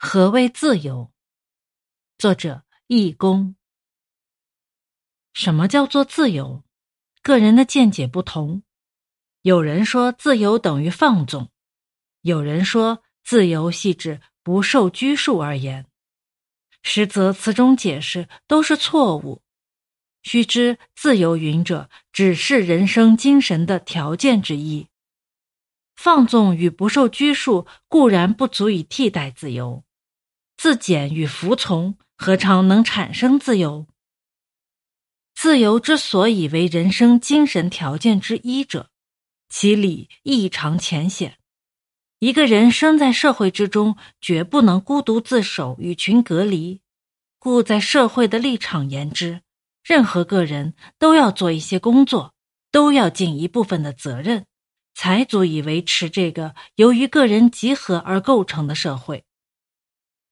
何谓自由？作者易公。什么叫做自由？个人的见解不同。有人说自由等于放纵，有人说自由系指不受拘束而言。实则此种解释都是错误。须知自由云者，只是人生精神的条件之一。放纵与不受拘束固然不足以替代自由。自检与服从，何尝能产生自由？自由之所以为人生精神条件之一者，其理异常浅显。一个人生在社会之中，绝不能孤独自守，与群隔离。故在社会的立场言之，任何个人都要做一些工作，都要尽一部分的责任，才足以维持这个由于个人集合而构成的社会。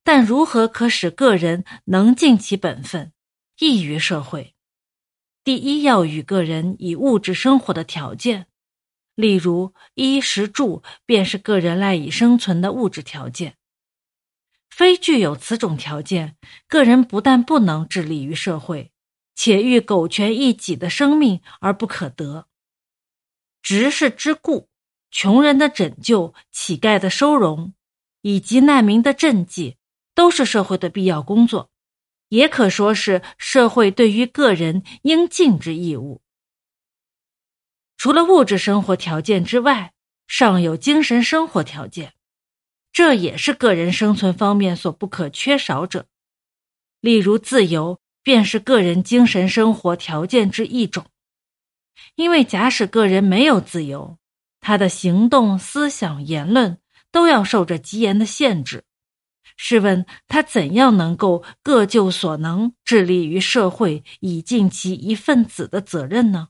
但如何可使个人能尽其本分，益于社会？第一要与个人以物质生活的条件，例如衣食住，便是个人赖以生存的物质条件。非具有此种条件，个人不但不能致力于社会，且欲苟全一己的生命而不可得。执事之故，穷人的拯救、乞丐的收容，以及难民的赈济。都是社会的必要工作，也可说是社会对于个人应尽之义务。除了物质生活条件之外，尚有精神生活条件，这也是个人生存方面所不可缺少者。例如，自由便是个人精神生活条件之一种。因为假使个人没有自由，他的行动、思想、言论都要受着极严的限制。试问他怎样能够各就所能，致力于社会，以尽其一份子的责任呢？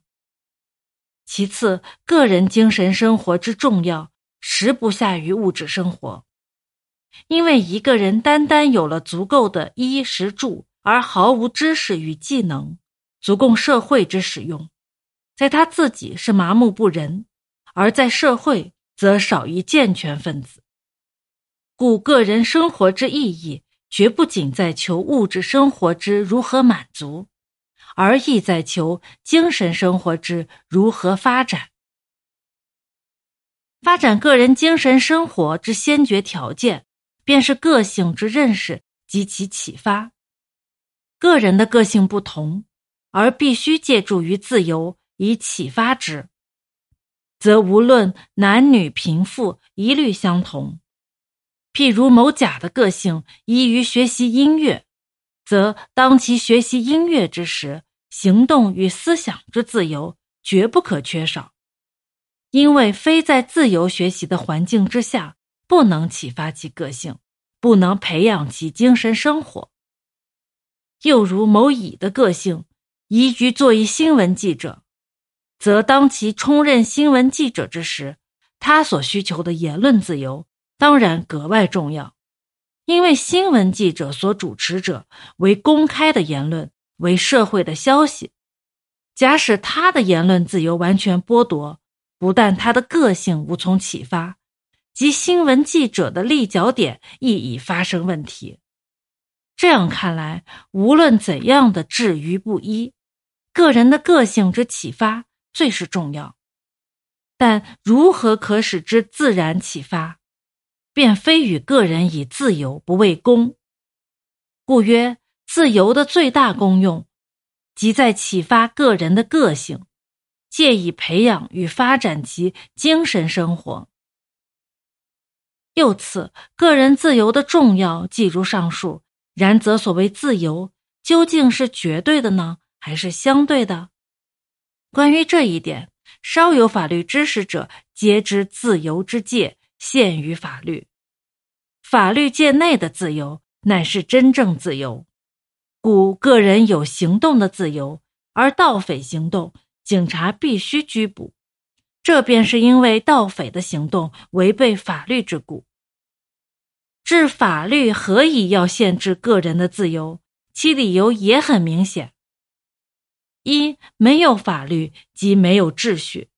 其次，个人精神生活之重要，实不下于物质生活。因为一个人单单有了足够的衣食住，而毫无知识与技能，足供社会之使用，在他自己是麻木不仁，而在社会则少一健全分子。故个人生活之意义，绝不仅在求物质生活之如何满足，而亦在求精神生活之如何发展。发展个人精神生活之先决条件，便是个性之认识及其启发。个人的个性不同，而必须借助于自由以启发之，则无论男女贫富，一律相同。譬如某甲的个性宜于学习音乐，则当其学习音乐之时，行动与思想之自由绝不可缺少，因为非在自由学习的环境之下，不能启发其个性，不能培养其精神生活。又如某乙的个性宜于做一新闻记者，则当其充任新闻记者之时，他所需求的言论自由。当然格外重要，因为新闻记者所主持者为公开的言论，为社会的消息。假使他的言论自由完全剥夺，不但他的个性无从启发，即新闻记者的立脚点亦已发生问题。这样看来，无论怎样的质于不一，个人的个性之启发最是重要。但如何可使之自然启发？便非与个人以自由不为功，故曰自由的最大功用，即在启发个人的个性，借以培养与发展其精神生活。又此个人自由的重要，既如上述，然则所谓自由，究竟是绝对的呢，还是相对的？关于这一点，稍有法律知识者，皆知自由之界。限于法律，法律界内的自由乃是真正自由，故个人有行动的自由，而盗匪行动，警察必须拘捕，这便是因为盗匪的行动违背法律之故。治法律何以要限制个人的自由？其理由也很明显：一没有法律，即没有秩序，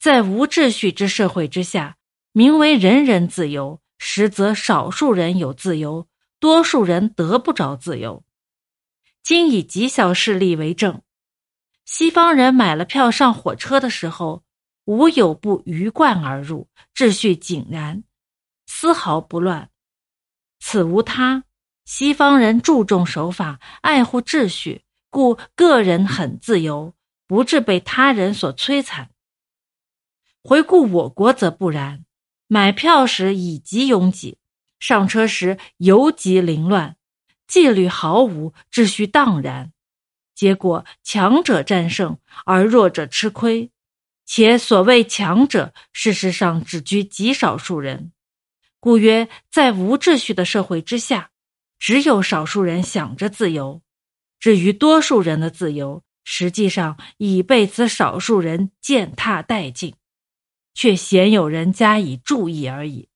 在无秩序之社会之下。名为人人自由，实则少数人有自由，多数人得不着自由。今以极小势力为证：西方人买了票上火车的时候，无有不鱼贯而入，秩序井然，丝毫不乱。此无他，西方人注重守法，爱护秩序，故个人很自由，不致被他人所摧残。回顾我国则不然，买票时以极拥挤，上车时尤极凌乱，纪律毫无，秩序荡然，结果强者战胜，而弱者吃亏。且所谓强者，事实上只居极少数人，故曰，在无秩序的社会之下，只有少数人想着自由，至于多数人的自由，实际上已被此少数人践踏殆尽。却鲜有人加以注意而已。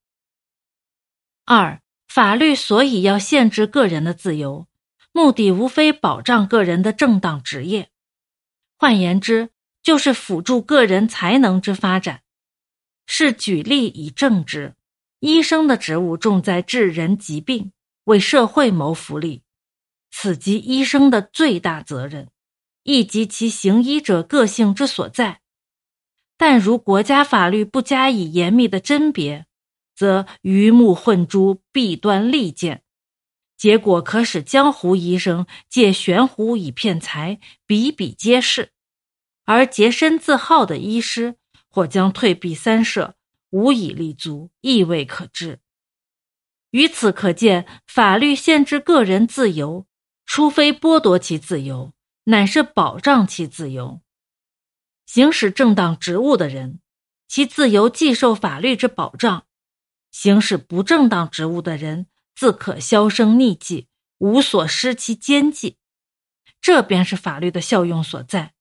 二，法律所以要限制个人的自由，目的无非保障个人的正当职业，换言之，就是辅助个人才能之发展。是举例以正之，医生的职务重在治人疾病，为社会谋福利，此即医生的最大责任，亦及其行医者个性之所在。但如国家法律不加以严密的甄别，则鱼目混珠、弊端利见，结果可使江湖医生借悬壶以骗财，比比皆是；而洁身自好的医师或将退避三舍，无以立足，亦未可知。于此可见，法律限制个人自由，除非剥夺其自由，乃是保障其自由。行使正当职务的人，其自由既受法律之保障；行使不正当职务的人，自可销声匿迹，无所失其奸计。这便是法律的效用所在，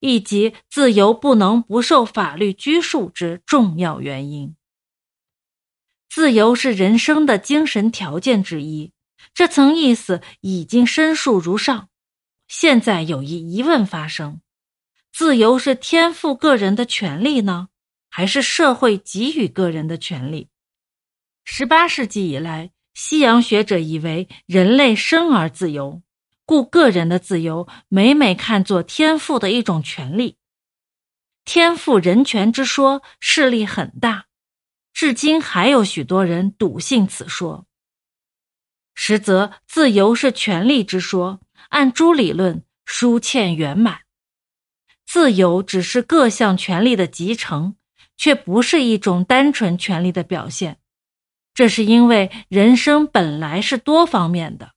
以及自由不能不受法律拘束之重要原因。自由是人生的精神条件之一，这层意思已经深述如上。现在有一疑问发生。自由是天赋个人的权利呢，还是社会给予个人的权利？十八世纪以来，西洋学者以为人类生而自由，故个人的自由每每看作天赋的一种权利。天赋人权之说势力很大，至今还有许多人笃信此说。实则自由是权利之说，按诸理论疏欠圆满。自由只是各项权利的集成，却不是一种单纯权利的表现。这是因为人生本来是多方面的，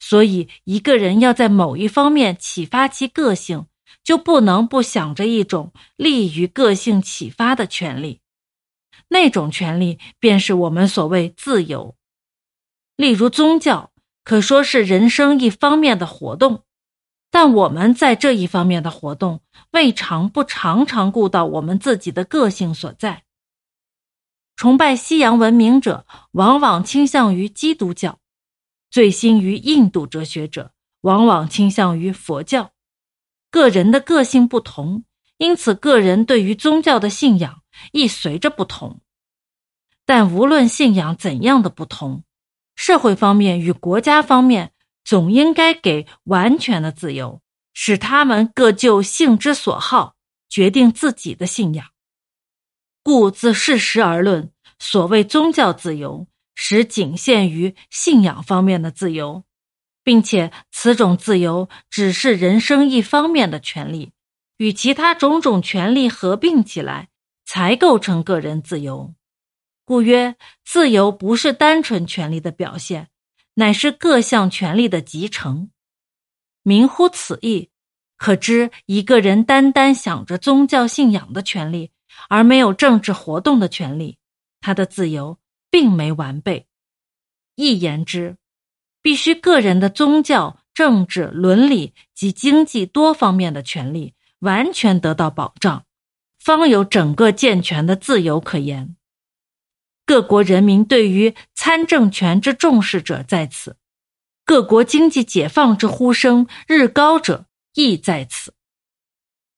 所以一个人要在某一方面启发其个性，就不能不想着一种利于个性启发的权利。那种权利便是我们所谓自由。例如宗教，可说是人生一方面的活动。但我们在这一方面的活动，未尝不常常顾到我们自己的个性所在。崇拜西洋文明者，往往倾向于基督教；醉心于印度哲学者，往往倾向于佛教。个人的个性不同，因此个人对于宗教的信仰亦随着不同。但无论信仰怎样的不同，社会方面与国家方面。总应该给完全的自由，使他们各就性之所好，决定自己的信仰。故自事实而论，所谓宗教自由，实仅限于信仰方面的自由，并且此种自由只是人生一方面的权利，与其他种种权利合并起来，才构成个人自由。故曰，自由不是单纯权利的表现。乃是各项权利的集成，明乎此意，可知一个人单单想着宗教信仰的权利，而没有政治活动的权利，他的自由并没完备。一言之，必须个人的宗教、政治、伦理及经济多方面的权利完全得到保障，方有整个健全的自由可言。各国人民对于参政权之重视者在此，各国经济解放之呼声日高者亦在此。